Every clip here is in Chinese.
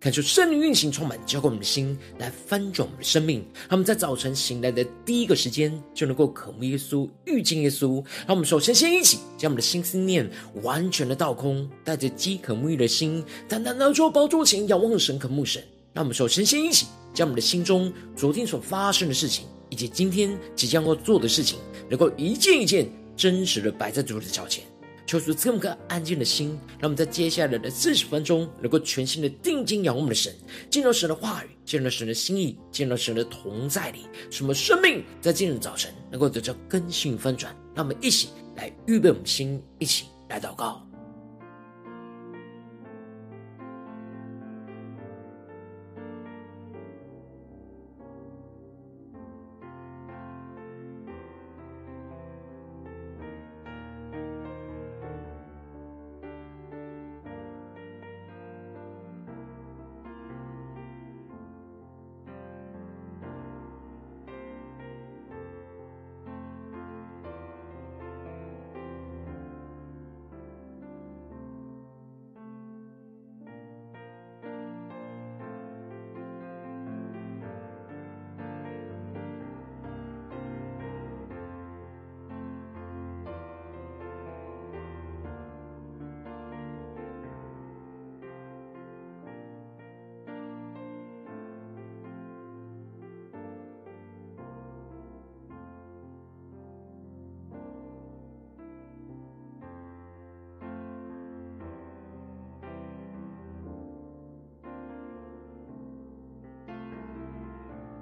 看出圣灵运行充满，浇灌我们的心，来翻转我们的生命。他们在早晨醒来的第一个时间，就能够渴慕耶稣、遇见耶稣。让我们首先先一起将我们的心思念完全的倒空，带着饥渴沐浴的心，单单来到宝座前，仰望神、渴慕神。让我们首先先一起将我们的心中昨天所发生的事情，以及今天即将要做的事情，能够一件一件真实的摆在主的脚前，求主赐我们个安静的心，让我们在接下来的四十分钟，能够全心的定睛仰望我们的神，进入神的话语，进入神的心意，进入神的同在里，什么生命在今日早晨能够得到更新翻转。让我们一起来预备我们的心，一起来祷告。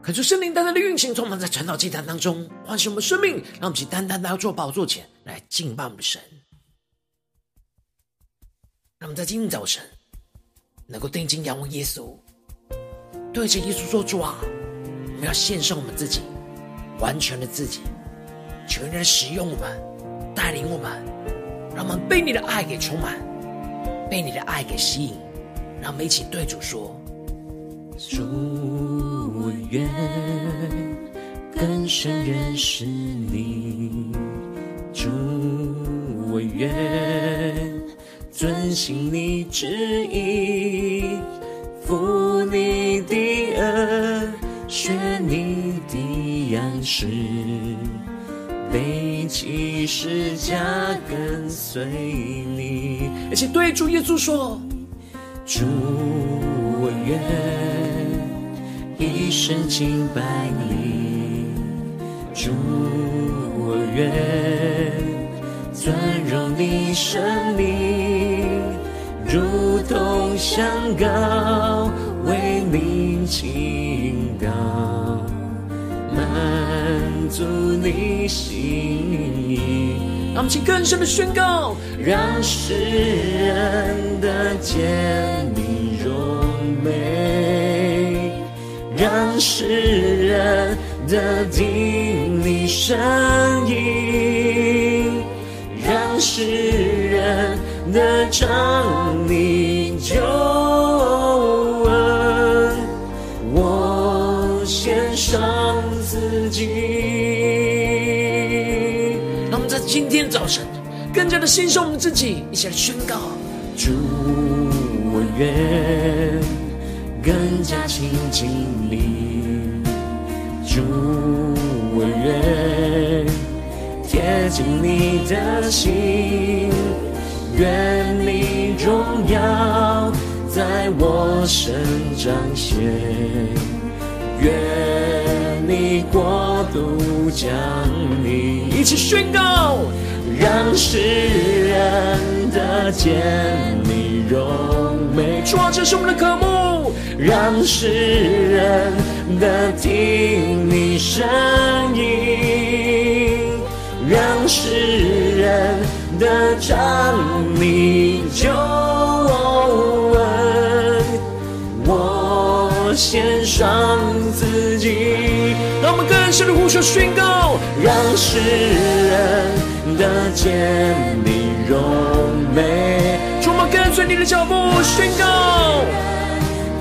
可是圣灵单单的运行，充满在晨祷祭坛当中，唤醒我们生命，让我们去单单的要做宝座前来敬拜我们的神。让我们在今天早晨能够定睛仰望耶稣，对着耶稣说：“主啊，我们要献上我们自己，完全的自己，求你来使用我们，带领我们，让我们被你的爱给充满，被你的爱给吸引。让我们一起对主说：主。”我愿更深认识你，主，我愿遵行你旨意，负你的轭，学你的样式，背起十架跟随你。而且对主耶稣说：主，我愿。一生敬拜你，主，我愿尊荣你生命，如同香膏为你倾倒，满足你心意。让我们请更深的宣告，让世人的见你荣美。让世人的听你声音，让世人的唱你救恩，我献上自己。让我们在今天早晨更加的献上我们自己，一起来宣告：主，我愿。更加亲近你，主，我愿贴近你的心，愿你荣耀在我身彰显，愿你国度降临，一起宣告，让世人的见你荣美，主啊，这是我们的渴慕。让世人的听你声音，让世人的唱你就闻。我献上自己，让我们更深的呼求宣告，让世人的见你柔美。我们跟随你的脚步宣告。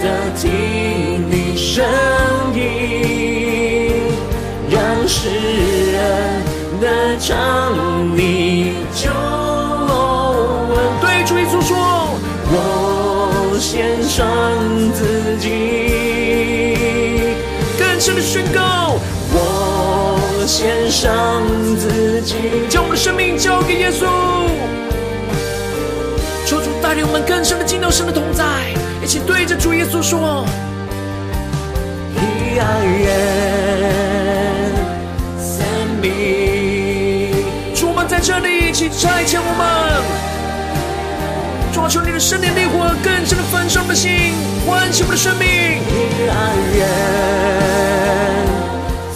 的听你声音，让世人得尝你救恩。对主耶稣说，我献上自己，更深的宣告，我献上自己，将我的生命交给耶稣。求主带领我们更深的进到神的同在，一起对着主耶稣说：以爱愿生命。主，我们在这里一起拆迁我们。抓，求你的圣灵烈火更深的焚烧我们的心，唤醒我们的生命。以爱愿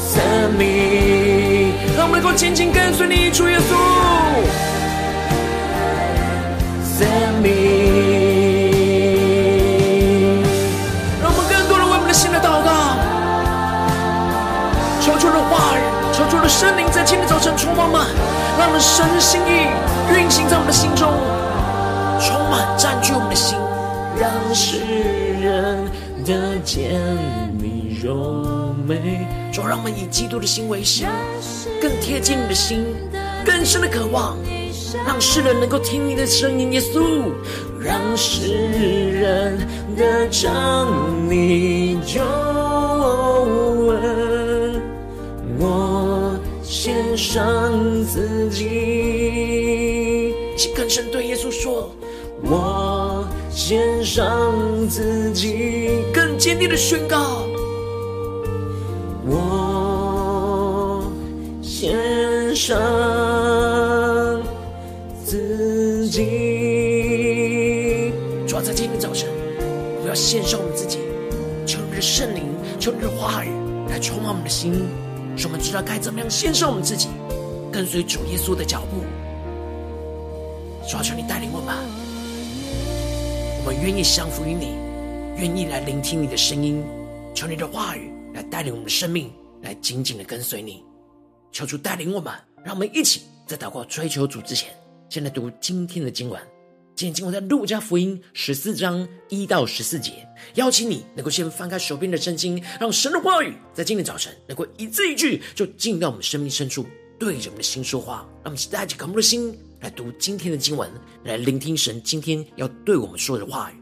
生命，让我们能够紧紧跟随你，主耶稣。让我们神的心意运行在我们的心中。充满占据我们的心，让世人得见你荣美。主，让我们以基督的心为心，更贴近你的心，更深的渴望，让世人能够听你的声音。耶稣，让世人得尝你救恩。我献上自己，请更深对耶稣说。我献上自己，更坚定的宣告。我献上自己。主要在今天早晨，我要献上我们自己，求你的圣灵，求你的话语来充满我们的心，使我们知道该怎么样献上我们自己，跟随主耶稣的脚步。主要求你带领我们。我们愿意降服于你，愿意来聆听你的声音，求你的话语来带领我们的生命，来紧紧的跟随你。求主带领我们，让我们一起在祷告追求主之前，先来读今天的经文。今天经文在路加福音十四章一到十四节。邀请你能够先翻开手边的圣经，让神的话语在今天早晨能够一字一句就进到我们生命深处，对着我们的心说话。让我们期待着渴慕的心。来读今天的经文，来聆听神今天要对我们说的话语。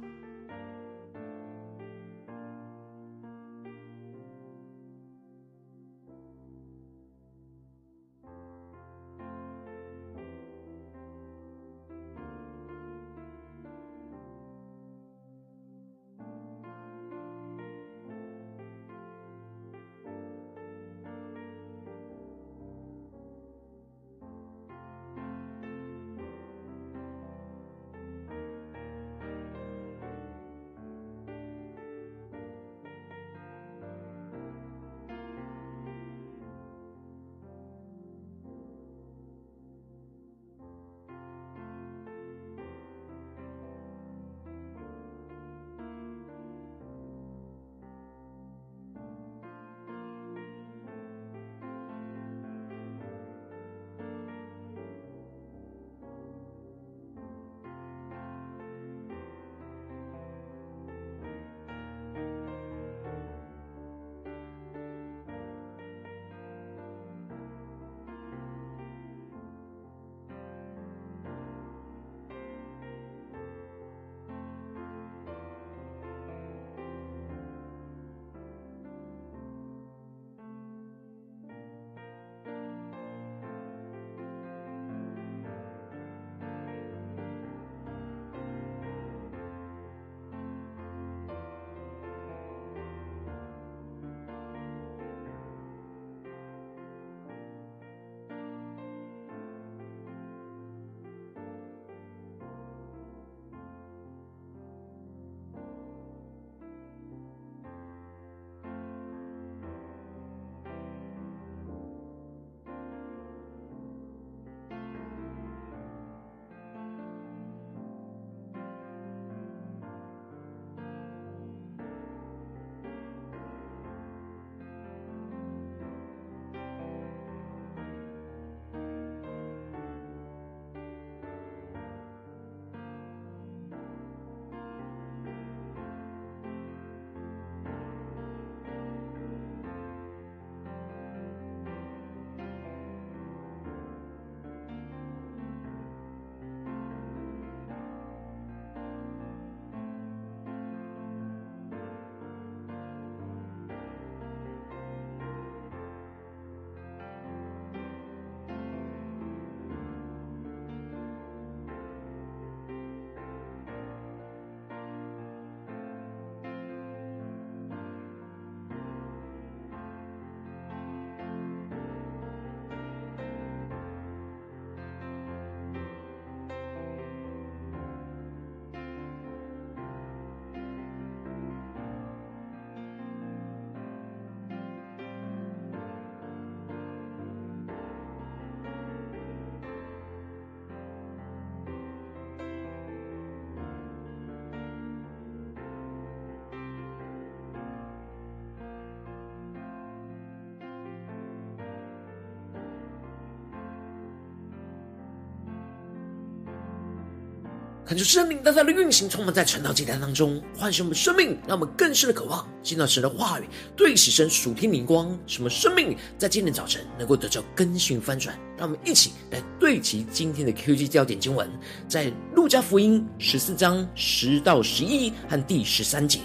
看出生命大大的运行，充满在晨祷祭坛当中，唤醒我们生命，让我们更深的渴望见到神的话语，对齐神属天灵光，什么生命在今天早晨能够得到更新翻转。让我们一起来对齐今天的 QG 焦点经文，在路加福音十四章十到十一和第十三节。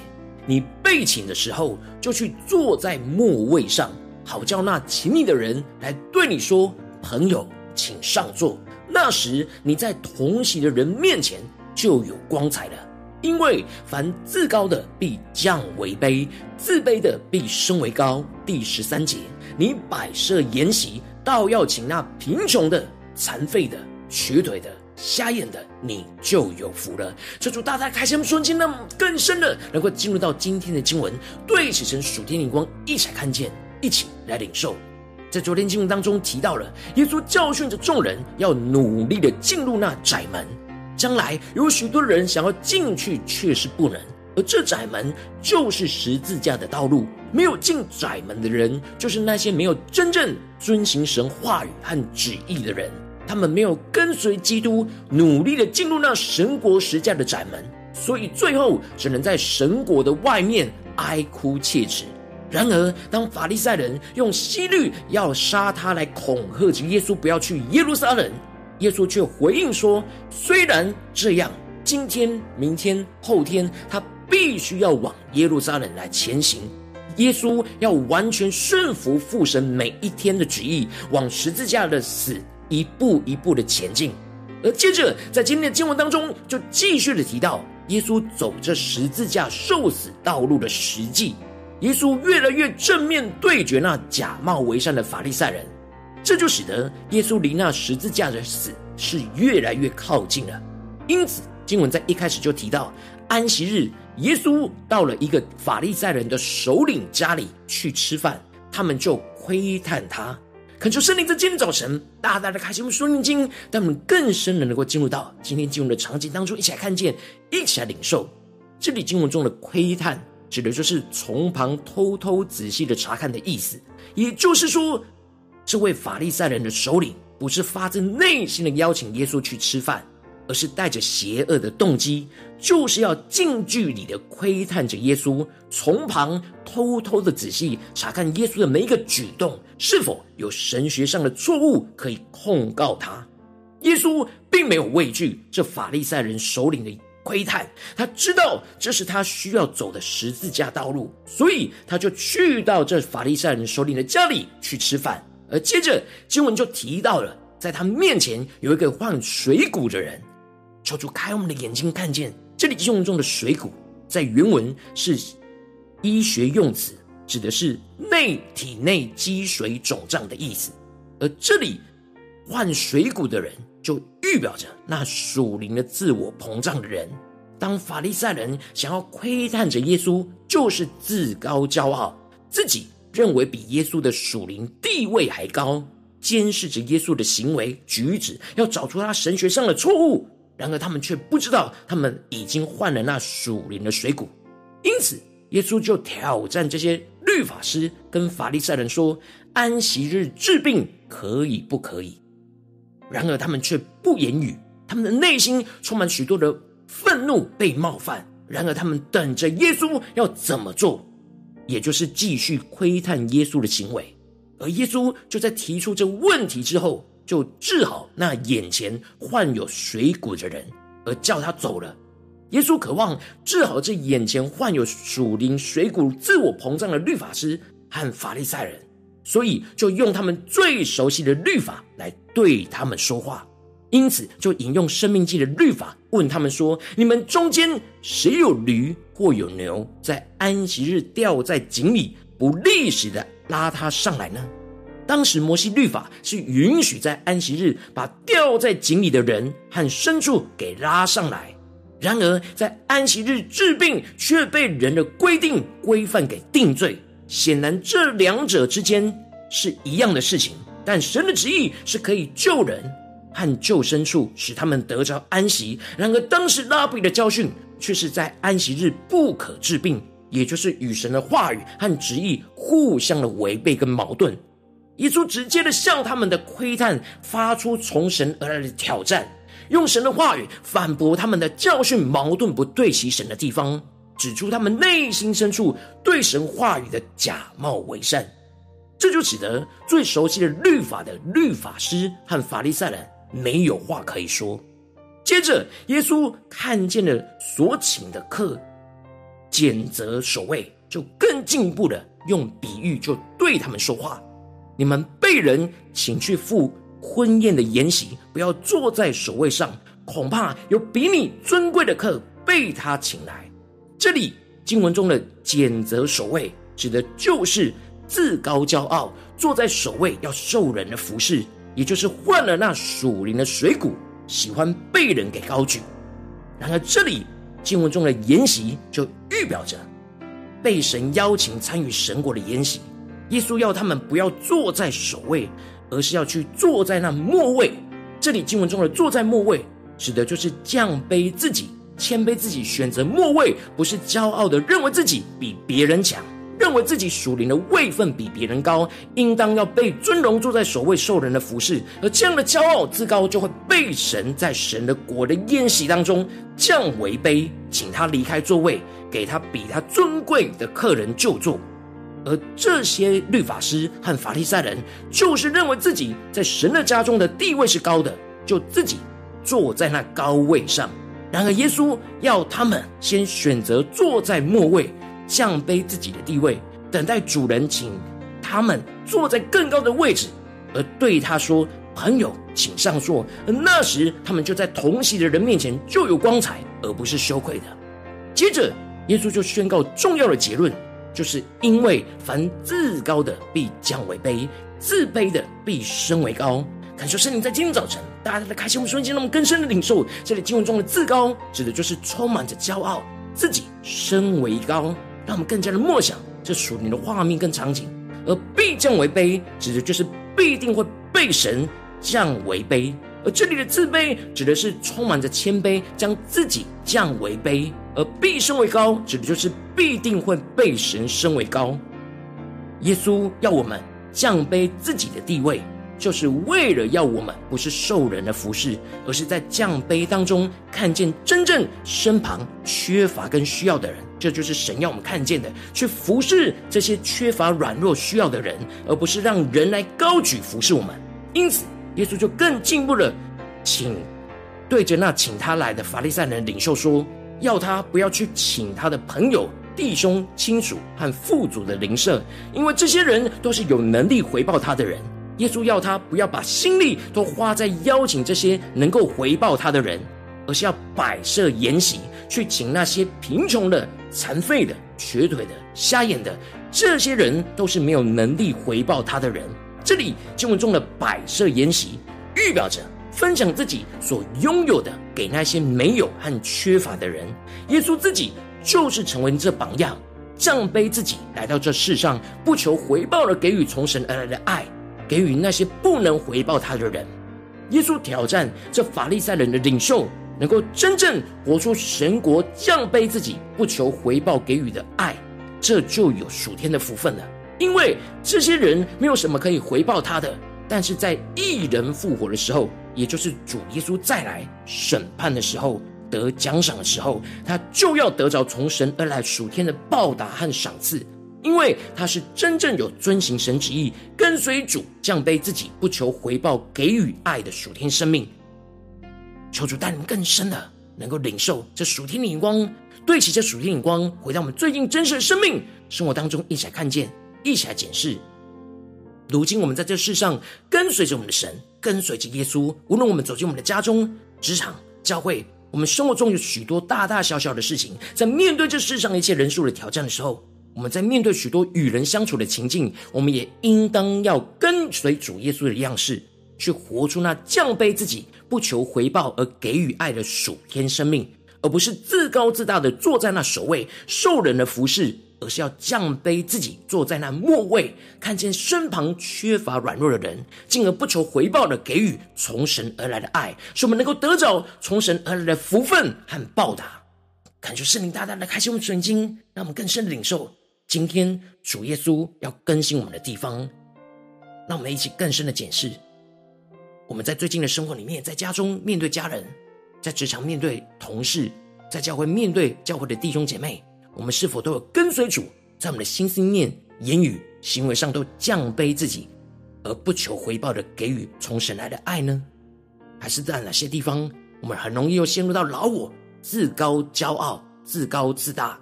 你被请的时候，就去坐在末位上，好叫那请你的人来对你说：“朋友，请上座。”那时你在同席的人面前就有光彩了，因为凡自高的必降为卑，自卑的必升为高。第十三节，你摆设筵席，倒要请那贫穷的、残废的、瘸腿的、瞎眼的，你就有福了。这主大大开启我们瞬间，那么更深的能够进入到今天的经文，对齐神属天灵光，一起来看见，一起来领受。在昨天经文当中提到了，耶稣教训着众人要努力的进入那窄门，将来有许多人想要进去，却是不能。而这窄门就是十字架的道路，没有进窄门的人，就是那些没有真正遵行神话语和旨意的人。他们没有跟随基督，努力的进入那神国十字架的窄门，所以最后只能在神国的外面哀哭切齿。然而，当法利赛人用希律要杀他来恐吓着耶稣不要去耶路撒冷，耶稣却回应说：“虽然这样，今天、明天、后天，他必须要往耶路撒冷来前行。耶稣要完全顺服父神每一天的旨意，往十字架的死一步一步的前进。而接着，在今天的经文当中，就继续的提到耶稣走这十字架受死道路的实际。”耶稣越来越正面对决那假冒为善的法利赛人，这就使得耶稣离那十字架的死是越来越靠近了。因此，经文在一开始就提到，安息日，耶稣到了一个法利赛人的首领家里去吃饭，他们就窥探他。恳求圣灵在今天早晨大大的开启我们属灵经，让我们更深的能够进入到今天经文的场景当中，一起来看见，一起来领受这里经文中的窥探。指的就是从旁偷偷仔细的查看的意思，也就是说，这位法利赛人的首领不是发自内心的邀请耶稣去吃饭，而是带着邪恶的动机，就是要近距离的窥探着耶稣，从旁偷偷的仔细查看耶稣的每一个举动，是否有神学上的错误可以控告他。耶稣并没有畏惧这法利赛人首领的。窥探，他知道这是他需要走的十字架道路，所以他就去到这法利赛人首领的家里去吃饭。而接着经文就提到了，在他面前有一个患水谷的人。求主开我们的眼睛，看见这里经文中的水谷，在原文是医学用词，指的是内体内积水肿胀的意思。而这里患水谷的人。就预表着那属灵的自我膨胀的人，当法利赛人想要窥探着耶稣，就是自高骄傲，自己认为比耶稣的属灵地位还高，监视着耶稣的行为举止，要找出他神学上的错误。然而他们却不知道，他们已经换了那属灵的水谷。因此，耶稣就挑战这些律法师跟法利赛人说：“安息日治病可以不可以？”然而他们却不言语，他们的内心充满许多的愤怒、被冒犯。然而他们等着耶稣要怎么做，也就是继续窥探耶稣的行为。而耶稣就在提出这问题之后，就治好那眼前患有水臌的人，而叫他走了。耶稣渴望治好这眼前患有属灵水谷、自我膨胀的律法师和法利赛人。所以就用他们最熟悉的律法来对他们说话，因此就引用生命记的律法问他们说：“你们中间谁有驴或有牛，在安息日掉在井里，不立时的拉他上来呢？”当时摩西律法是允许在安息日把掉在井里的人和牲畜给拉上来，然而在安息日治病却被人的规定规范给定罪。显然，这两者之间是一样的事情，但神的旨意是可以救人和救牲畜，使他们得着安息。然而，当时拉比的教训却是在安息日不可治病，也就是与神的话语和旨意互相的违背跟矛盾。耶稣直接的向他们的窥探发出从神而来的挑战，用神的话语反驳他们的教训矛盾不对齐神的地方，指出他们内心深处对神话语的假冒伪善。这就使得最熟悉的律法的律法师和法利赛人没有话可以说。接着，耶稣看见了所请的客拣择守卫，就更进一步的用比喻就对他们说话：你们被人请去赴婚宴的筵席，不要坐在首位上，恐怕有比你尊贵的客被他请来。这里经文中的拣择守卫，指的就是自高骄傲，坐在首位要受人的服侍，也就是换了那属灵的水谷。喜欢被人给高举，然而这里经文中的筵席就预表着被神邀请参与神国的筵席。耶稣要他们不要坐在首位，而是要去坐在那末位。这里经文中的坐在末位，指的就是降卑自己、谦卑自己，选择末位，不是骄傲的认为自己比别人强。认为自己属灵的位分比别人高，应当要被尊荣，坐在首位受人的服侍，而这样的骄傲自高，就会被神在神的国的宴席当中降为卑，请他离开座位，给他比他尊贵的客人就坐。而这些律法师和法利赛人，就是认为自己在神的家中的地位是高的，就自己坐在那高位上。然而耶稣要他们先选择坐在末位。降卑自己的地位，等待主人请他们坐在更高的位置，而对他说：“朋友，请上座。”而那时，他们就在同席的人面前就有光彩，而不是羞愧的。接着，耶稣就宣告重要的结论，就是因为凡自高的必降为卑，自卑的必升为高。感受圣灵在今天早晨，大家的开心，我们瞬间那么更深的领受，这里经文中的自高，指的就是充满着骄傲，自己升为高。让我们更加的默想这属灵的画面跟场景，而必降为卑，指的就是必定会被神降为卑；而这里的自卑，指的是充满着谦卑，将自己降为卑；而必升为高，指的就是必定会被神升为高。耶稣要我们降卑自己的地位。就是为了要我们不是受人的服侍，而是在降杯当中看见真正身旁缺乏跟需要的人。这就是神要我们看见的，去服侍这些缺乏软弱需要的人，而不是让人来高举服侍我们。因此，耶稣就更进一步的请对着那请他来的法利赛人领袖说，要他不要去请他的朋友、弟兄、亲属和富足的邻舍，因为这些人都是有能力回报他的人。耶稣要他不要把心力都花在邀请这些能够回报他的人，而是要摆设筵席，去请那些贫穷的、残废的、瘸腿的、瞎眼的，这些人都是没有能力回报他的人。这里经文中的摆设筵席，预表着分享自己所拥有的给那些没有和缺乏的人。耶稣自己就是成为这榜样，降卑自己来到这世上，不求回报的给予从神而来的爱。给予那些不能回报他的人，耶稣挑战这法利赛人的领袖，能够真正活出神国降卑自己、不求回报给予的爱，这就有属天的福分了。因为这些人没有什么可以回报他的，但是在一人复活的时候，也就是主耶稣再来审判的时候、得奖赏的时候，他就要得着从神而来属天的报答和赏赐。因为他是真正有遵行神旨意、跟随主、降卑自己、不求回报、给予爱的属天生命。求主带你们更深的，能够领受这属天的眼光，对齐这属天眼光，回到我们最近真实的生命生活当中，一起来看见，一起来检视。如今我们在这世上跟随着我们的神，跟随着耶稣，无论我们走进我们的家中、职场、教会，我们生活中有许多大大小小的事情，在面对这世上一切人数的挑战的时候。我们在面对许多与人相处的情境，我们也应当要跟随主耶稣的样式，去活出那降卑自己、不求回报而给予爱的属天生命，而不是自高自大的坐在那首位受人的服侍，而是要降卑自己，坐在那末位，看见身旁缺乏软弱的人，进而不求回报的给予从神而来的爱，使我们能够得着从神而来的福分和报答。感谢圣灵大大的开启我们的眼睛，让我们更深的领受。今天主耶稣要更新我们的地方，让我们一起更深的检视。我们在最近的生活里面，在家中面对家人，在职场面对同事，在教会面对教会的弟兄姐妹，我们是否都有跟随主，在我们的心思念、言语、行为上都降卑自己，而不求回报的给予从神来的爱呢？还是在哪些地方，我们很容易又陷入到老我、自高骄傲、自高自大，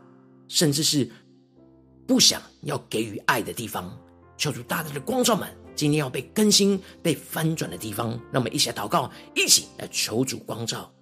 甚至是不想要给予爱的地方？求主大大的光照们，今天要被更新、被翻转的地方，那么一起来祷告，一起来求主光照。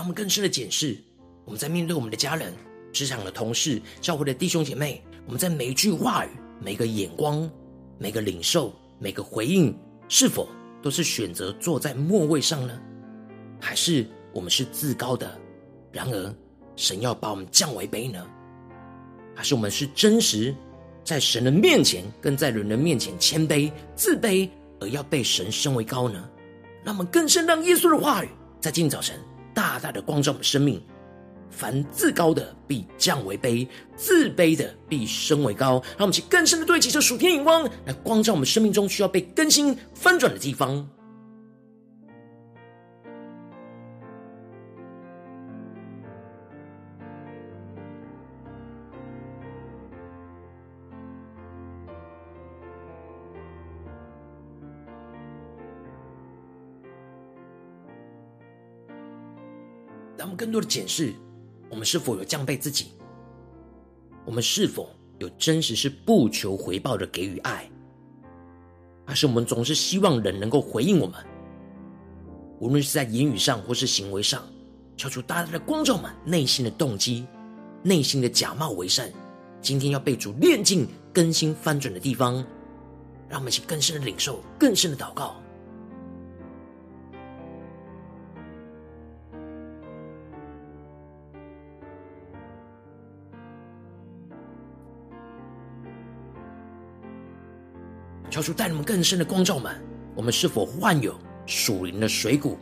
让我们更深的检视，我们在面对我们的家人、职场的同事、教会的弟兄姐妹，我们在每一句话语、每个眼光、每个领受、每个回应，是否都是选择坐在末位上呢？还是我们是自高的？然而神要把我们降为卑呢？还是我们是真实在神的面前，跟在人的面前谦卑、自卑，而要被神升为高呢？让我们更深让耶稣的话语在今天早晨。大大的光照我们生命，凡自高的必降为卑，自卑的必升为高。让我们去更深的对齐这属天眼光，来光照我们生命中需要被更新翻转的地方。更多的检视，我们是否有降卑自己？我们是否有真实是不求回报的给予爱？还是我们总是希望人能够回应我们？无论是在言语上或是行为上，求主大大的光照们内心的动机、内心的假冒为善。今天要被主炼净、更新、翻转的地方，让我们一起更深的领受、更深的祷告。求主带你们更深的光照们，我们是否患有属灵的水谷，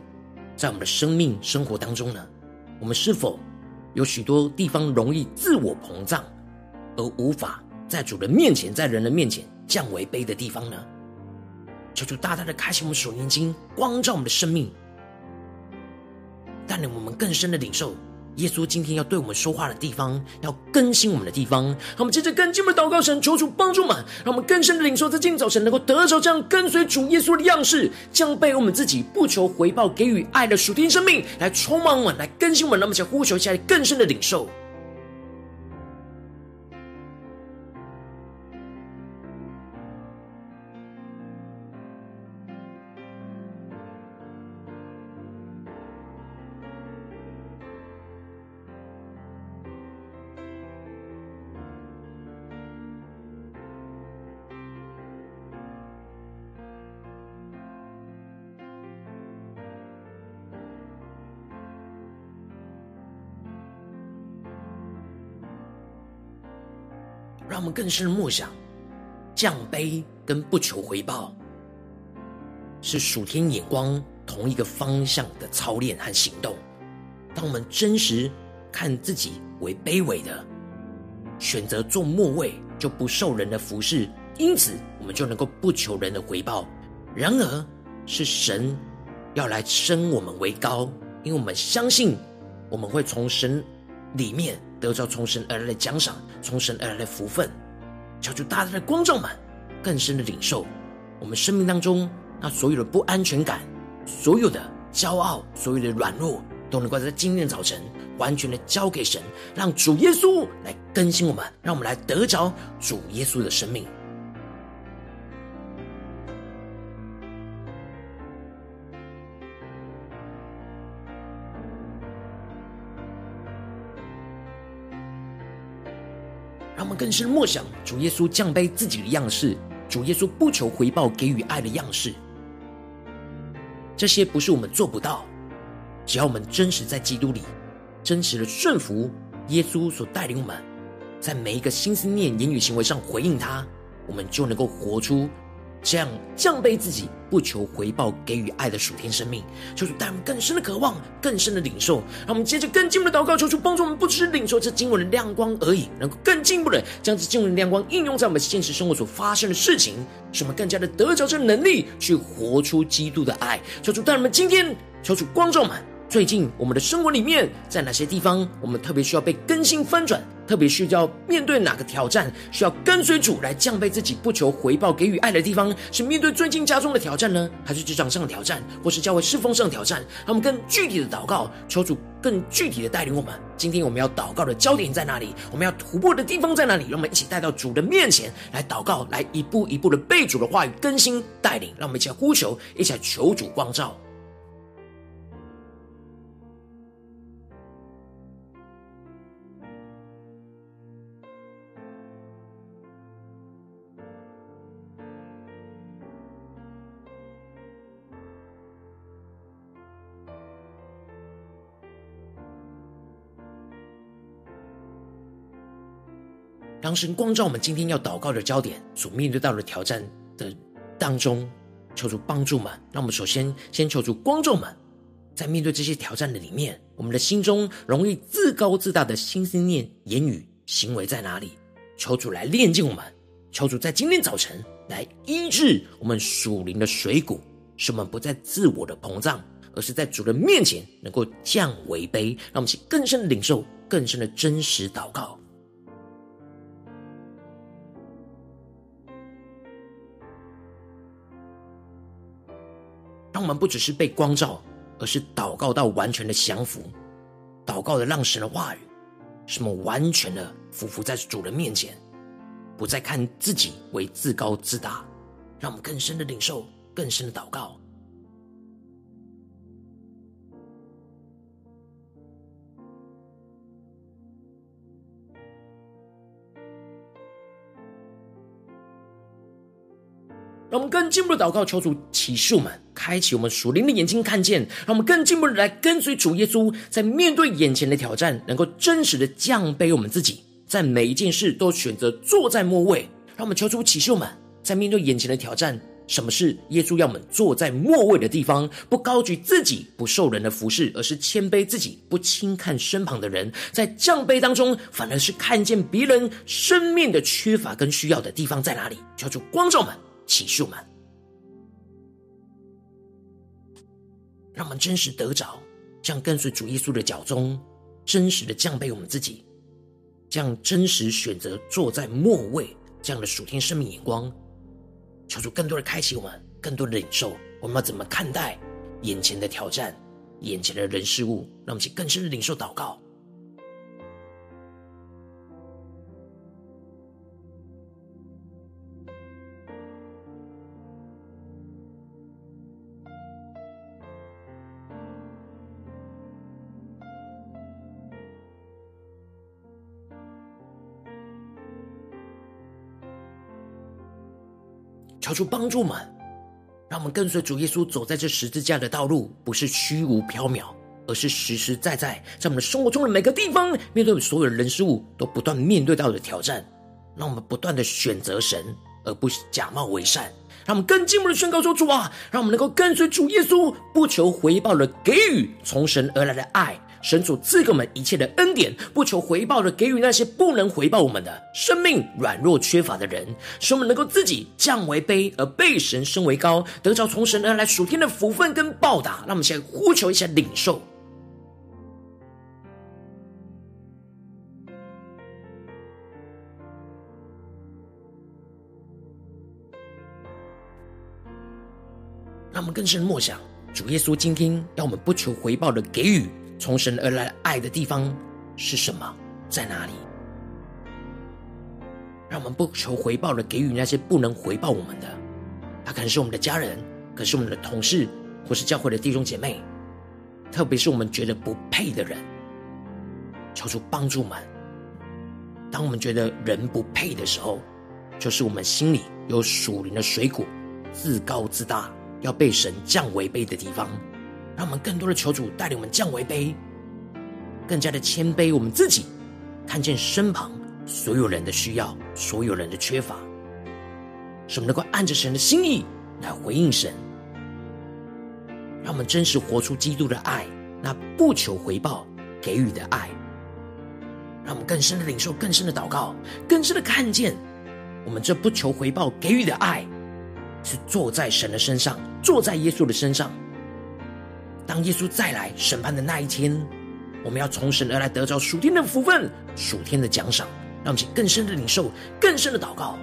在我们的生命生活当中呢？我们是否有许多地方容易自我膨胀，而无法在主的面前、在人的面前降为卑的地方呢？求主大大的开启我们属灵经，光照我们的生命，带领我们更深的领受。耶稣今天要对我们说话的地方，要更新我们的地方，让我们接着跟进我们祷告神，求主帮助我们，让我们更深的领受，在今早晨能够得着这样跟随主耶稣的样式，这样被我们自己，不求回报，给予爱的属天生命，来充满我们，来更新我们，那么想呼求一下更深的领受。更深的默想，降卑跟不求回报，是属天眼光同一个方向的操练和行动。当我们真实看自己为卑微的，选择做末位，就不受人的服侍，因此我们就能够不求人的回报。然而，是神要来升我们为高，因为我们相信我们会从神里面。得到从神而来的奖赏，从神而来的福分，求主大大的光照们，更深的领受我们生命当中那所有的不安全感，所有的骄傲，所有的软弱，都能够在今天的早晨完全的交给神，让主耶稣来更新我们，让我们来得着主耶稣的生命。更是默想主耶稣降卑自己的样式，主耶稣不求回报给予爱的样式。这些不是我们做不到，只要我们真实在基督里，真实的顺服耶稣所带领我们，在每一个心思念、言语、行为上回应他，我们就能够活出这样降卑自己、不求回报、给予爱的属天生命。求主带我们更深的渴望、更深的领受。让我们接着更进一步的祷告，求主帮助我们，不只是领受这经文的亮光而已，能够更进一步的将这经文的亮光应用在我们现实生活所发生的事情，使我们更加的得着这能力，去活出基督的爱。求主带我们今天，求主光照们。最近我们的生活里面，在哪些地方我们特别需要被更新翻转？特别需要面对哪个挑战？需要跟随主来降卑自己，不求回报，给予爱的地方，是面对最近家中的挑战呢，还是职场上的挑战，或是教会侍奉上的挑战？让我们更具体的祷告，求主更具体的带领我们。今天我们要祷告的焦点在哪里？我们要突破的地方在哪里？让我们一起带到主的面前来祷告，来一步一步的被主的话语更新带领。让我们一起来呼求，一起来求主光照。当神光照我们今天要祷告的焦点，所面对到的挑战的当中，求主帮助们。让我们首先先求主光照们，在面对这些挑战的里面，我们的心中容易自高自大的心思念、言语、行为在哪里？求主来炼净我们，求主在今天早晨来医治我们属灵的水谷，使我们不再自我的膨胀，而是在主的面前能够降为卑。让我们去更深的领受，更深的真实祷告。我们不只是被光照，而是祷告到完全的降服，祷告的让神的话语，使我们完全的俯伏在主人面前，不再看自己为自高自大，让我们更深的领受，更深的祷告。让我们更进一步的祷告，求主启示我们，开启我们属灵的眼睛，看见；让我们更进一步的来跟随主耶稣，在面对眼前的挑战，能够真实的降卑我们自己，在每一件事都选择坐在末位。让我们求主启示我们，在面对眼前的挑战，什么是耶稣要我们坐在末位的地方？不高举自己，不受人的服侍，而是谦卑自己，不轻看身旁的人。在降卑当中，反而是看见别人生命的缺乏跟需要的地方在哪里？求主光照们。启示们，让我们真实得着，这样跟随主耶稣的脚踪，真实的降卑我们自己，这样真实选择坐在末位，这样的属天生命眼光，求主更多的开启我们，更多的领受，我们要怎么看待眼前的挑战，眼前的人事物，让我们去更深的领受祷告。求主帮助们，让我们跟随主耶稣走在这十字架的道路，不是虚无缥缈，而是实实在在，在我们的生活中的每个地方，面对所有的人事物，都不断面对到的挑战。让我们不断的选择神，而不是假冒为善。让我们更进一步的宣告说：主啊，让我们能够跟随主耶稣，不求回报的给予从神而来的爱。神主赐给我们一切的恩典，不求回报的给予那些不能回报我们的生命软弱缺乏的人，使我们能够自己降为卑，而被神升为高，得着从神而来属天的福分跟报答。让我们先呼求一下领受，让我们更深默想主耶稣今天要我们不求回报的给予。从神而来爱的地方是什么？在哪里？让我们不求回报的给予那些不能回报我们的，他可能是我们的家人，可是我们的同事，或是教会的弟兄姐妹，特别是我们觉得不配的人，求主帮助我们。当我们觉得人不配的时候，就是我们心里有属灵的水果，自高自大，要被神降为卑的地方。让我们更多的求主带领我们降为卑，更加的谦卑我们自己，看见身旁所有人的需要，所有人的缺乏，使我们能够按着神的心意来回应神，让我们真实活出基督的爱，那不求回报给予的爱，让我们更深的领受，更深的祷告，更深的看见，我们这不求回报给予的爱，是坐在神的身上，坐在耶稣的身上。当耶稣再来审判的那一天，我们要从神而来得着属天的福分、属天的奖赏，让我们去更深的领受、更深的祷告。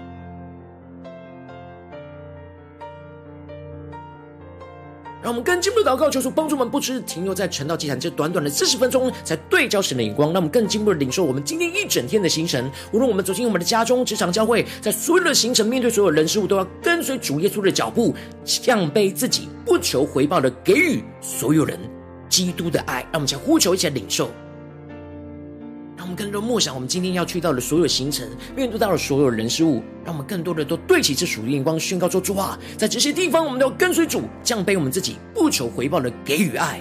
让我们更进一步的祷告，求主帮助我们，不只是停留在晨道祭坛这短短的四十分钟，才对焦神的眼光。让我们更进一步的领受我们今天一整天的行程。无论我们走进我们的家中、职场、教会，在所有的行程，面对所有人事物，都要跟随主耶稣的脚步，降卑自己，不求回报的给予所有人基督的爱。让我们先呼求，一起来领受。我们更多默想，我们今天要去到的所有行程，面对到的所有人事物，让我们更多的都对齐这属灵眼光，宣告说：主啊，在这些地方，我们都要跟随主，这样被我们自己，不求回报的给予爱。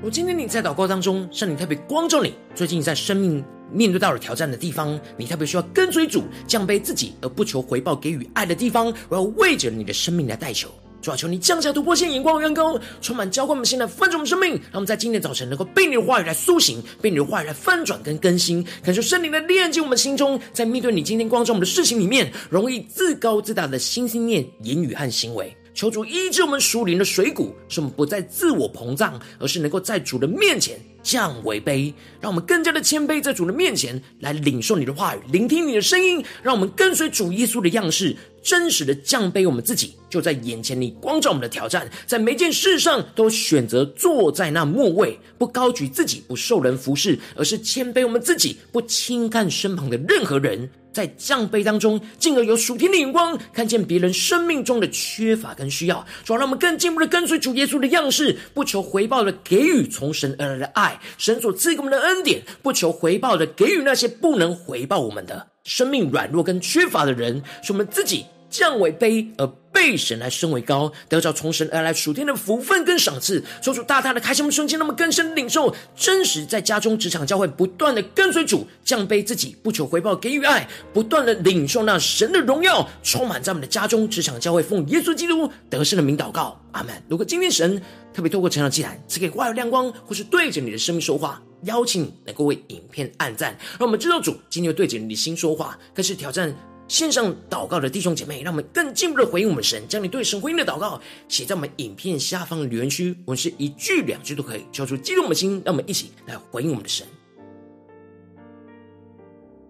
如今天你在祷告当中，圣灵特别光照你，最近在生命面对到了挑战的地方，你特别需要跟随主，降卑自己而不求回报给予爱的地方，我要为着你的生命来代求，主啊，求你降下突破性眼光，远高，充满浇灌我们现在翻转我们生命，让我们在今天早晨能够被你的话语来苏醒，被你的话语来翻转跟更新，感受圣灵的炼净我们心中，在面对你今天光照我们的事情里面，容易自高自大的心、心念、言语和行为。求主医治我们属灵的水谷，使我们不再自我膨胀，而是能够在主的面前降为卑，让我们更加的谦卑，在主的面前来领受你的话语，聆听你的声音，让我们跟随主耶稣的样式，真实的降卑我们自己，就在眼前你光照我们的挑战，在每件事上都选择坐在那末位，不高举自己，不受人服侍，而是谦卑我们自己，不轻看身旁的任何人。在降杯当中，进而有属天的眼光，看见别人生命中的缺乏跟需要，主要让我们更进一步的跟随主耶稣的样式，不求回报的给予从神而来的爱，神所赐给我们的恩典，不求回报的给予那些不能回报我们的生命软弱跟缺乏的人，使我们自己降为卑而。被神来升为高，得着从神而来属天的福分跟赏赐，说出大大的开心。我们瞬间，那么更深领受真实，在家中、职场、教会，不断的跟随主，降卑自己，不求回报，给予爱，不断的领受那神的荣耀，充满在我们的家中、职场、教会，奉耶稣基督得胜的名祷告，阿门。如果今天神特别透过成长祭坛赐给话语亮光，或是对着你的生命说话，邀请你能够为影片按赞，让我们知道主今天对着你的心说话，更是挑战。线上祷告的弟兄姐妹，让我们更进一步的回应我们神，将你对神回应的祷告写在我们影片下方的留言区，我们是一句两句都可以，交出激动我们的心，让我们一起来回应我们的神。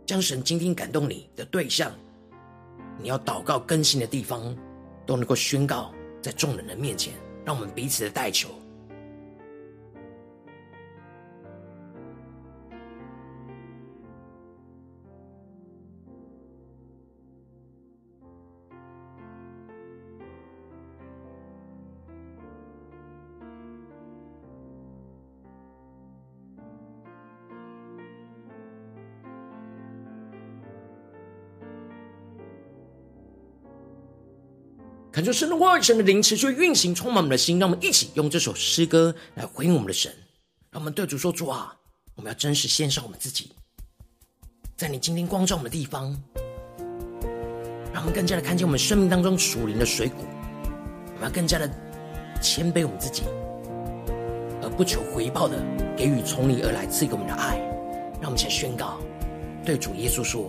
将神今天感动你的对象，你要祷告更新的地方，都能够宣告在众人的面前，让我们彼此的代求。神的话语、神的灵持续运行，充满我们的心。让我们一起用这首诗歌来回应我们的神。让我们对主说：“主啊，我们要真实献上我们自己，在你今天光照我们的地方，让我们更加的看见我们生命当中属灵的水果。我们要更加的谦卑我们自己，而不求回报的给予从你而来赐给我们的爱。让我们先宣告，对主耶稣说。”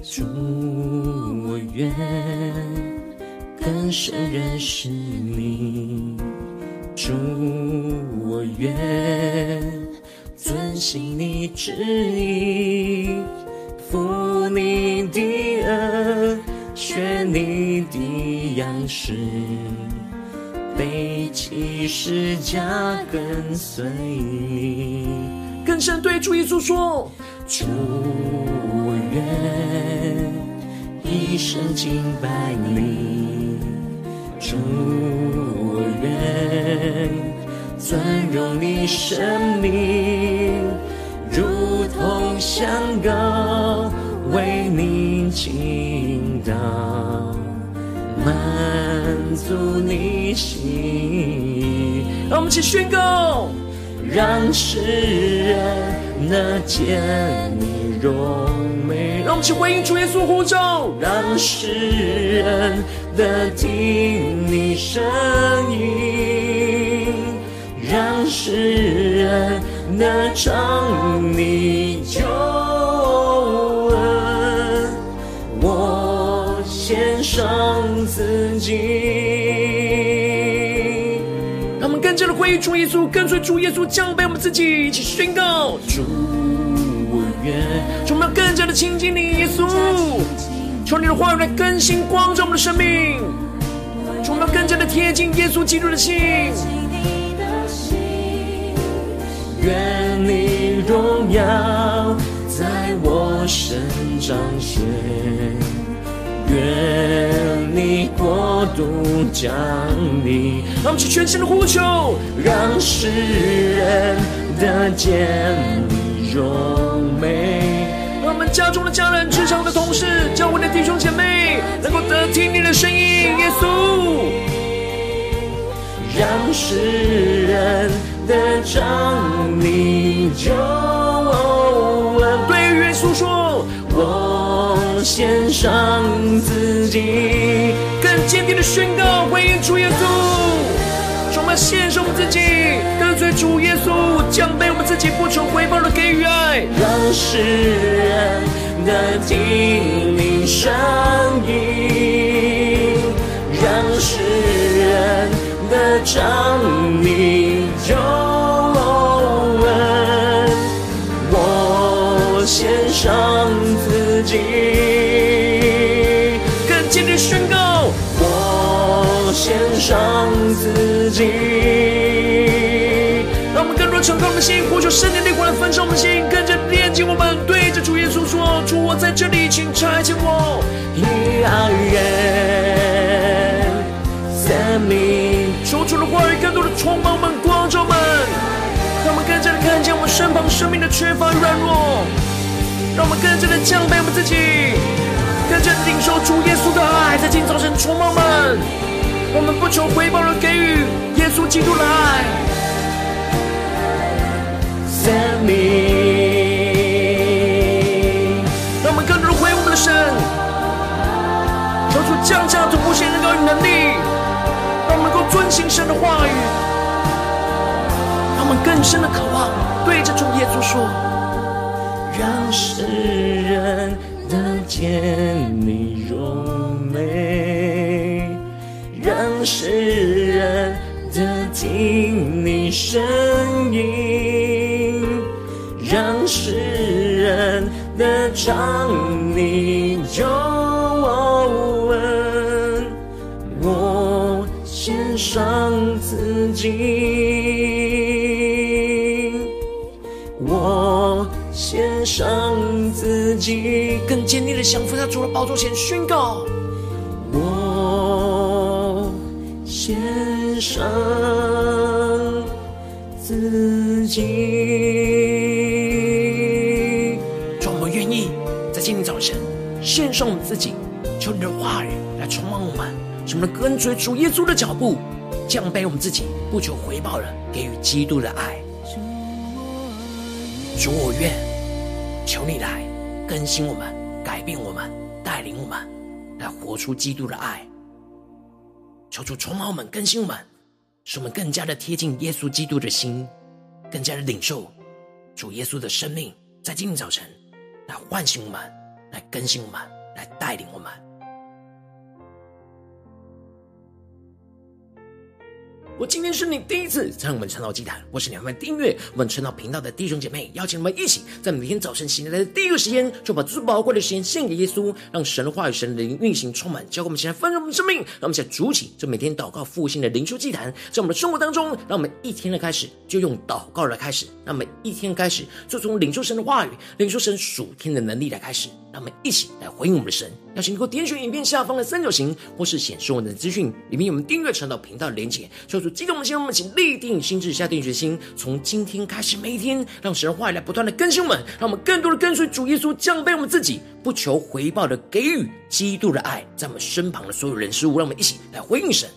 主，我愿更深认识你；主，我愿遵行你旨意，负你的恩，学你的样式，背起十架跟随你。更深对主耶稣说。主，我愿一生敬拜你；主，我愿尊荣你生命，如同香膏为你倾倒，满足你心意。让我们一起宣告，让世人。能见你荣美，让我们一起回应主耶稣呼召，让世人的听你声音，让世人得尝你救恩，我献上自己。真的回应主耶稣，跟随主耶稣，降卑我们自己，一起宣告：主，我愿，我们要更加的亲近你，耶稣。求你的话语来更新光照我们的生命，求我们要更加的贴近耶稣基督的心。愿你荣耀在我身彰显。愿你国度降临，让我们去全心的呼求，让世人得见你荣美。让我们家中的家人、职场的同事、教会的弟兄姐妹，能够得听你的声音，耶稣。让世人得尝你救恩，对耶稣说，我献上自己，更坚定的宣告，回应主耶稣，充满献上我们自己，跟随主耶稣，将被我们自己，不求回报的给予爱，让世人的听你声音，让世人得尝你己，让我们更多敞开我们的心，呼求圣灵的灵来焚烧我们的心，更加炼净我们。对着主耶稣说：“主，我在这里，请差遣我。”以爱愿生命，说出的话语更多的充满我们，光照们，让我们更加的看见我们身旁生命的缺乏与软弱，让我们更加的降卑我们自己，更加的领受主耶稣的爱，在今早晨充满我们。我们不求回报的给予耶稣基督来，生命，让我们更多的回我们的神，求主降下突破性的高与能力，让我们能够遵行神的话语，让我们更深的渴望对着主耶稣说，让世人得见你荣美。让世人听你声音，让世人得唱你救恩，我献上自己，我献上自己，更坚定的降服在主的宝座前宣告。自己，求你的话语来充满我们，使我们跟随主耶稣的脚步，降卑我们自己，不求回报的给予基督的爱。主，我愿求你来更新我们，改变我们，带领我们来活出基督的爱。求主充满我们，更新我们，使我们更加的贴近耶稣基督的心，更加的领受主耶稣的生命，在今天早晨来唤醒我们，来更新我们，来带领我们。我今天是你第一次在我们晨祷祭坛，或是你们订阅我们晨祷频道的弟兄姐妹，邀请我们一起在每天早晨醒来的第一个时间，就把最宝贵的时间献给耶稣，让神的话语、神灵运行充满，教给我们现在丰盛我们的生命。让我们现在主起，这每天祷告复兴的灵修祭坛，在我们的生活当中，让我们一天的开始就用祷告来开始，让我们一天开始就从领受神的话语、领受神属天的能力来开始。让我们一起来回应我们的神。邀请你给我点选影片下方的三角形，或是显示我们的资讯里面有我们订阅频道频道的连结。求主激动我们心，让我们请立定心智，下定决心，从今天开始，每一天让神话语来不断的更新我们，让我们更多的跟随主耶稣，降卑我们自己，不求回报的给予基督的爱，在我们身旁的所有人事物，让我们一起来回应神。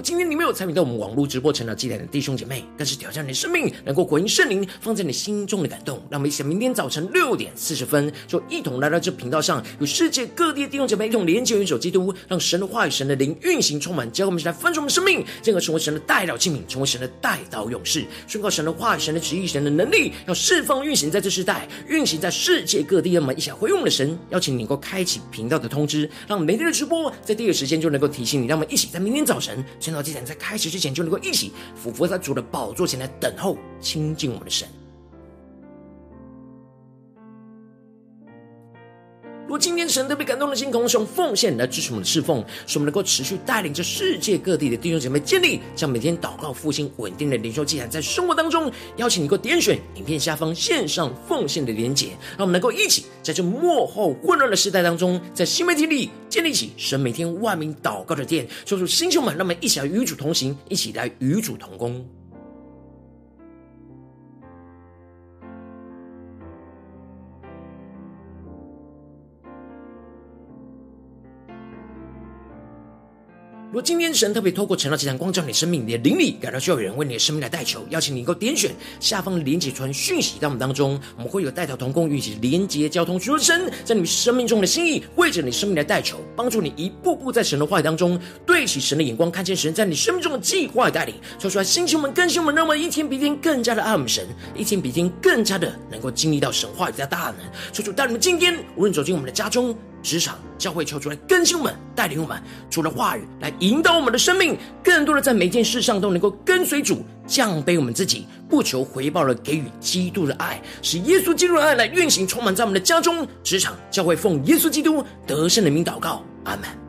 今天你没有参与到我们网络直播成长祭坛的弟兄姐妹，更是挑战你的生命，能够回应圣灵放在你心中的感动。让我们一起明天早晨六点四十分，就一同来到这频道上，与世界各地的弟兄姐妹一同连接、元首基督，让神的话语、神的灵运行充满，教我们一起来分盛我们生命，进而成为神的代表器皿，成为神的代祷勇士，宣告神的话语、神的旨意、神的能力，要释放运行在这世代，运行在世界各地。让我们一起来回应我们的神，邀请你能够开启频道的通知，让每天的直播在第一时间就能够提醒你。让我们一起在明天早晨。晨祷祭坛在开始之前，就能够一起俯伏在主的宝座前来等候亲近我们的神。如果今天神特别感动的心，同时用奉献来支持我们的侍奉，使我们能够持续带领着世界各地的弟兄姐妹建立，将每天祷告复兴稳定的灵修祭坛，在生活当中邀请你，给我点选影片下方线上奉献的连结，让我们能够一起在这幕后混乱的时代当中，在新媒体里建立起神每天万名祷告的殿，说出星球们，让我们一起来与主同行，一起来与主同工。如今天神特别透过晨祷祭坛光照你生命，你的灵里感到需要有人为你的生命来代求，邀请你能够点选下方的连结传讯息到我们当中，我们会有代祷同工，与其连结交通，求神在你生命中的心意，为着你生命来代求，帮助你一步步在神的话语当中对齐神的眼光，看见神在你生命中的计划带领，说出来，星球们更新我们，让我们一天比一天更加的爱我们神，一天比一天更加的能够经历到神话语的大能。求主带你们今天无论走进我们的家中。职场教会求主来更新我们，带领我们，除了话语来引导我们的生命，更多的在每件事上都能够跟随主，降卑我们自己，不求回报的给予基督的爱，使耶稣基督的爱来运行充满在我们的家中、职场教会，奉耶稣基督得胜的名祷告，阿门。